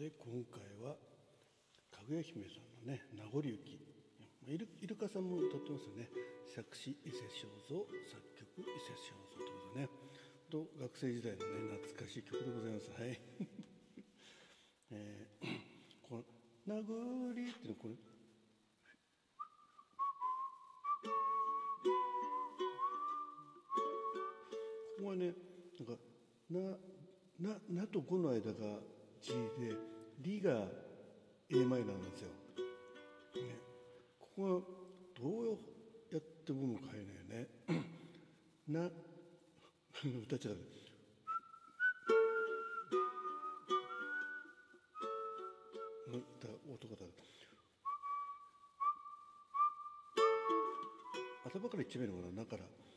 で今回はかぐや姫さんのね名残雪イルイルカさんも歌ってますよね。作詞伊勢正蔵作曲伊勢正蔵ということでねと学生時代のね懐かしい曲でございます。はい、えー、この「名残」っていうのはこれ。ここはねなんか「な」な「な」と「5」の間が G で「リ」が a マイナーなんですよ。ね、ここはどうやってもも変えないよね。な 歌っちゃダメ。音がだ頭から一っちゃえばいいのかな「な」から。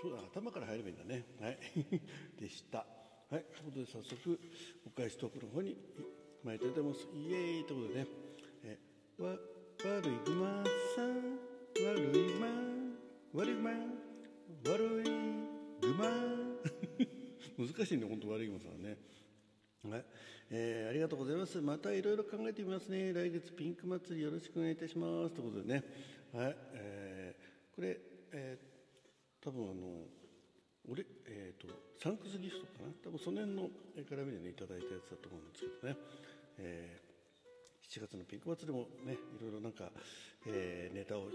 そうだ、頭から入ればいいんだね。はい。でした。はい。ということで、早速、お返しトークの方に参りたいと思います。イエーイということでね、えわ、悪いグマさん、悪いグマ、悪いグマ、悪いグマ。難しいね、本当悪いグマさんね。はい、えー、ありがとうございます。またいろいろ考えてみますね。来月ピンク祭りよろしくお願いいたします。ということでね、はい、えー、これ、えー、多分あの、俺、えっ、ー、と、サンクスギフトかな？多分その辺の絡みでね、いただいたやつだと思うんですけどね、えー、7月のピンク祭りもね、いろいろなんか、えー、ネタを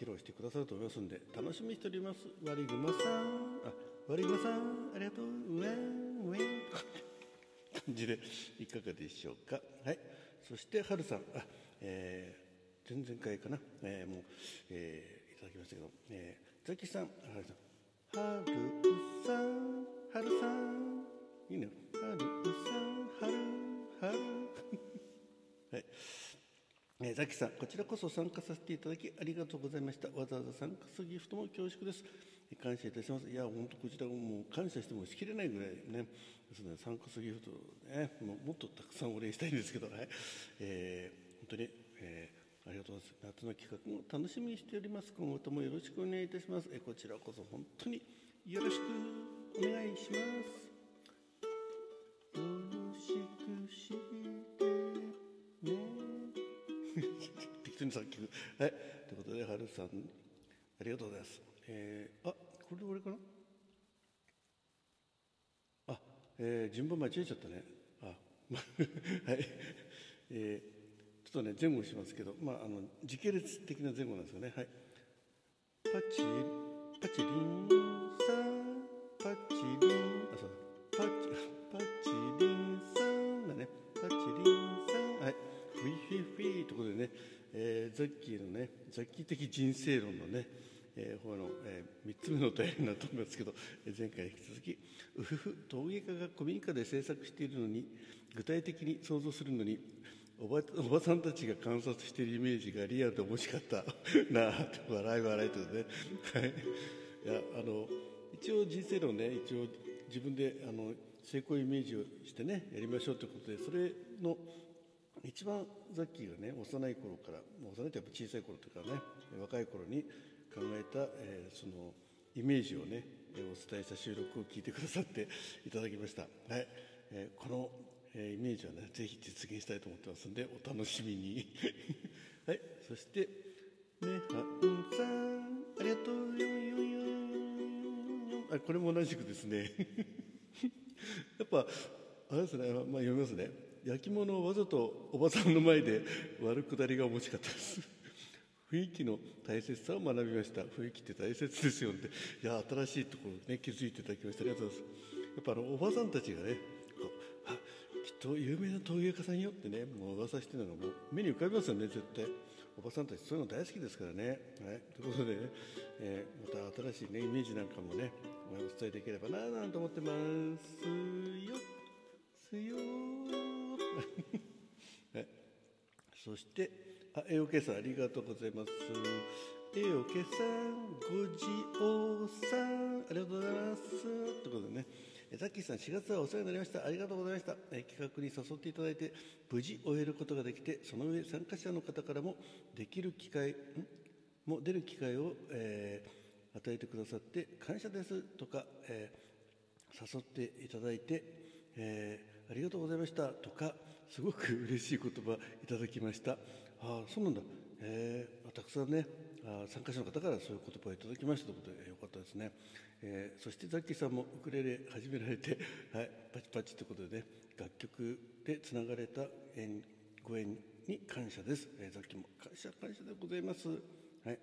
披露してくださると思いますんで、楽しみにしております。悪いぐまさん、あ、悪いぐまさん、ありがとう、うわん、うわん。感じでいかがでしょうか？はい。そして、はるさん。あ、えー、前々回かな？えー、もう、えー、いただきましたけど、えー、ザキさん、はるさん。はるさん。いいね。はるさん、はる、はい。えー、ザキさん、こちらこそ参加させていただきありがとうございました。わざわざ参加するギフトも恐縮です。感謝いたします。いや、本当こちらもう感謝してもしきれないぐらいね、ですね、参加するギフトね、ももっとたくさんお礼したいんですけど、はい。えー、本当に、えー、ありがとうございます。夏の企画も楽しみにしております。今後ともよろしくお願いいたします。えこちらこそ本当によろしくお願いします。よろしくしてね。適当にさっきはいということで春さんありがとうございますえー、あこれで俺かな？あ、えー、順番間違えちゃったねあ はいえー、とね前後しますけどまああの時系列的な前後なんですよね。はい。パチパチリンさんパチリンあそうパチパチリンさんだね。パチリンさん。はい。フィフィフィということでね、えー、ザッキーのねザッキー的人生論のねえー、方の、えー、3つ目のお便りになっておりますけど、えー、前回引き続き「うふふ陶芸家が古民家で制作しているのに具体的に想像するのにおばおばさんたちが観察しているイメージがリアルで面白かった。なあと笑い笑いとね、はい、いやあの一応人生論ね一応自分であの成功イメージをしてねやりましょうということでそれの一番ザッキーがね幼い頃から幼いとやっぱ小さい頃というかね若い頃に考えた、えー、そのイメージをねお伝えした収録を聞いてくださっていただきました、はい。えー、この、えー、イメージはねぜひ実現したいと思ってますんでお楽しみに。はいそしてねはんさんありがとうよよよあこれも同じくですねやっぱあれですね、まあ、読みますね焼き物をわざとおばさんの前で割るくだりが面白かったです雰囲気の大切さを学びました雰囲気って大切ですよっていや新しいところね気づいていただきましたありがとうございますやっぱあのおばさんたちがねこう有名な陶芸家さんよってねもう噂してるのがもう目に浮かびますよね絶対おばさんたちそういうの大好きですからね。はい、ということでね、えー、また新しい、ね、イメージなんかもねお伝えできればななんて思ってますよ。すよ はい、そしてあ、えおけさんありがとうございます。えおけさんごじおさんありがとうございますということでねえザッキーさん4月はお世話になりました。ありがとうございました。え企画に誘っていただいて無事終えることができてその上参加者の方からもできる機会も出る機会を、えー、与えてくださって感謝ですとか、えー、誘っていただいて、えー、ありがとうございました。とかすごく嬉しい言葉いただきました。ああそうなんだ、えー、たくさんね参加者の方からそういう言葉をいただきましたということでよかったですね、えー、そしてザッキーさんもウクレレ始められて、はい、パチパチということでね楽曲でつながれた縁ご縁に感謝です、えー、ザッキーも感謝感謝でございます。はい、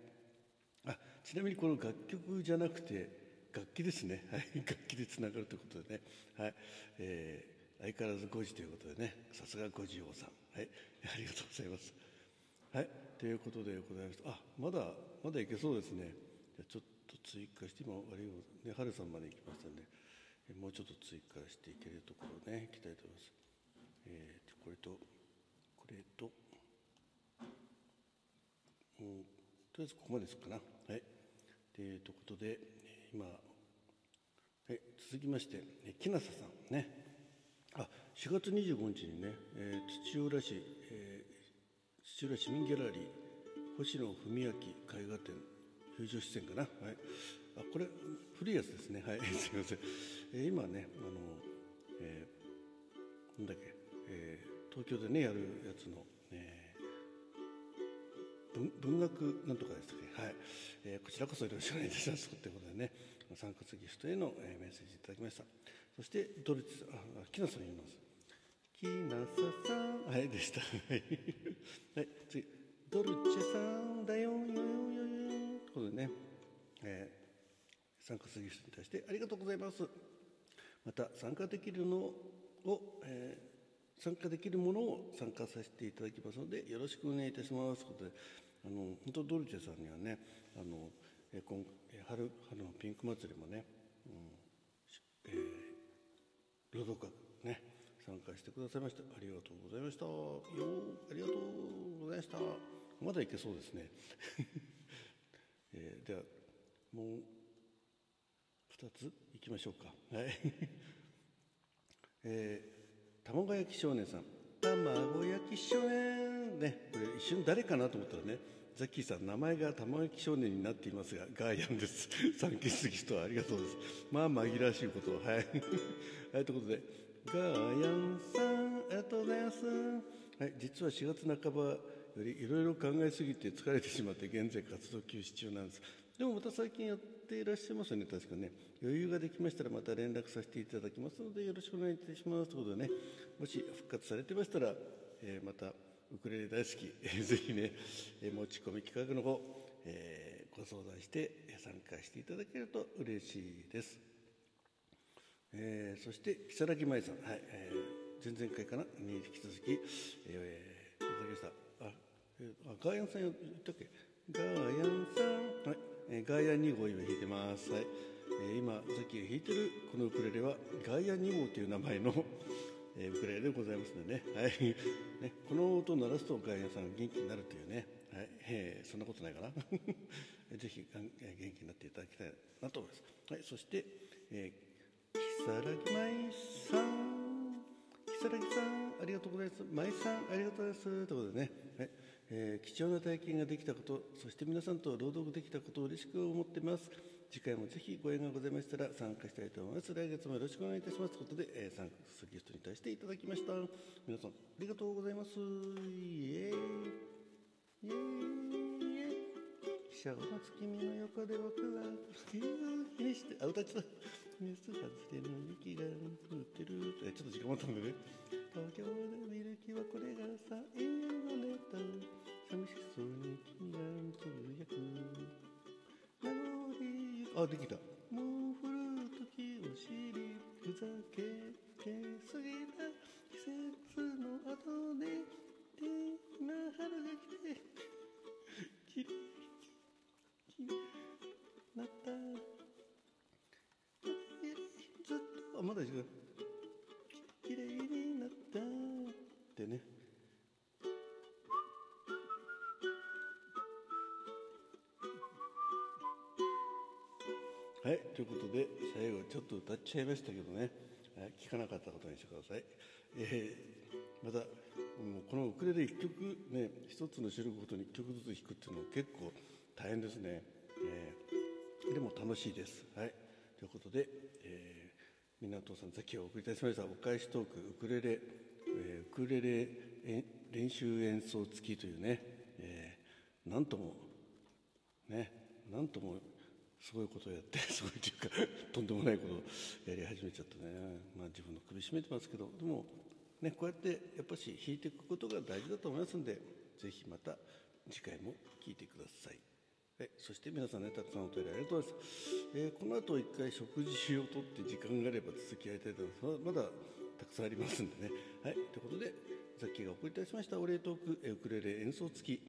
あちなみにこの楽曲じゃなくて楽器ですね、はい、楽器でつながるということでね、はい。えー、相変わらず5時ということでねさすが五時王さん、はい、ありがとうございます。はい、ということでございましたあまだまだいけそうですねじゃちょっと追加して今悪いね春さんまで行きましたんでもうちょっと追加していけるところねいきたいと思います。えー、これとこれとうんとりあえずここまでですかな。はい。ということで、今、はい、続きまして、木梨さんね。あ、4月25日にね、えー、土浦市、えー、土浦市民ギャラリー、星野文明絵画展、友情出演かな。はい。あ、これ、古いやつですね。はい、すみません。えー、今ね、あの、えー、なんだっけ、えー、東京でね、やるやつの、文学なんとかですね、はいえー、こちらこそよろしくお願いいたしますということでね参加ギフトへの、えー、メッセージいただきましたそしてドルチさんあ木梨さんいます木梨さん。はいでした。はい。次ドルチェさんだよ。よよよよということでね、えー、参加ギフトに対してありがとうございますまた参加できるのを、えー参加できるものを参加させていただきますのでよろしくお願いいたしますということであの本当ドルチェさんにはねあのえ今春春のピンク祭りもね、うんえー、朗読参加してくださいましてありがとうございました。よありがとうございました。まだいけそうですね、えー、ではもう2ついきましょうか。はい。えー卵焼き少年さん。卵焼き少年。ねこれ一瞬誰かなと思ったらねザッキーさん名前が卵焼き少年になっていますがガーヤンです。サンキスギストありがとうです。まあ紛らわしいことはい。はい ということでガーヤンさんありがとうございます。はい実は4月半ばよりいろいろ考えすぎて疲れてしまって現在活動休止中なんです。でもまた最近やっていらっしゃいますよね。確かね。余裕ができましたらまた連絡させていただきますのでよろしくお願いいたします。ということでね。もし復活されてましたら、えー、またウクレレ大好き、えー、ぜひね、えー、持ち込み企画の方、えー、ご相談して参加していただけると嬉しいです、えー、そして如月舞さん、はいえー、前々回かな？に引き続き、えー、いただきました。あ、えー、あガーヤンさん言ったっけ？ガーヤンさん。はいえー、ガイア2号今弾いてます、はいえー、今さっき弾いてるこのウクレレはガイア2号という名前の、えー、ウクレレでございますのでね,、はいねこの音を鳴らすとガイアさんが元気になるというね、はいえー、そんなことないかな？ぜひ元気になっていただきたいなと思います、はい、そして、えー、如月舞さん。如月さんありがとうございます。舞さんありがとうございます。ということでね、はい。えー、貴重な体験ができたことそして皆さんと朗読できたことを嬉しく思っています。次回もぜひご縁がございましたら参加したいと思います。来月もよろしくお願いいたします。ということで、えー、参加するゲストに対していただきました。皆さんありがとうございます。イエーイ。イエーイ。記者を待つ君の横で僕は気にしてあ歌っちゃった。熱外れの雪が降ってるちょっと時間もあったんでね。東京で見る気はこれが最後ネタ。寂しそうに君がつぶやく名残あできた。もう降る時を知りふざけてすぎた。まだ時間きれいになったってね。はいということで最後ちょっと歌っちゃいましたけどね、聞かなかったことにしてください、えー、またもうこのウクレレ1曲ね一つの収録ごとに1曲ずつ弾くっていうのは結構大変ですね、えー、でも楽しいです。はいということで、えー、港さんさっきお送りいたしましたお返しトークウクレレ、えー、ウクレレ練習演奏付きというね、えー、なんともねなんともすごいことをやって すごいというかとんでもないことをやり始めちゃってね、まあ、自分の首絞めてますけどでも、ね、こうやってやっぱし弾いていくことが大事だと思いますんでぜひまた次回も聴いてください。はい、そして皆さんねたくさんお便りありがとうございます、えー、この後一回食事をとって時間があれば続きやりたいと思います。まだたくさんありますんでね。はい。ということでさっきがお送りいたしました。お礼トークウクレレ演奏付き。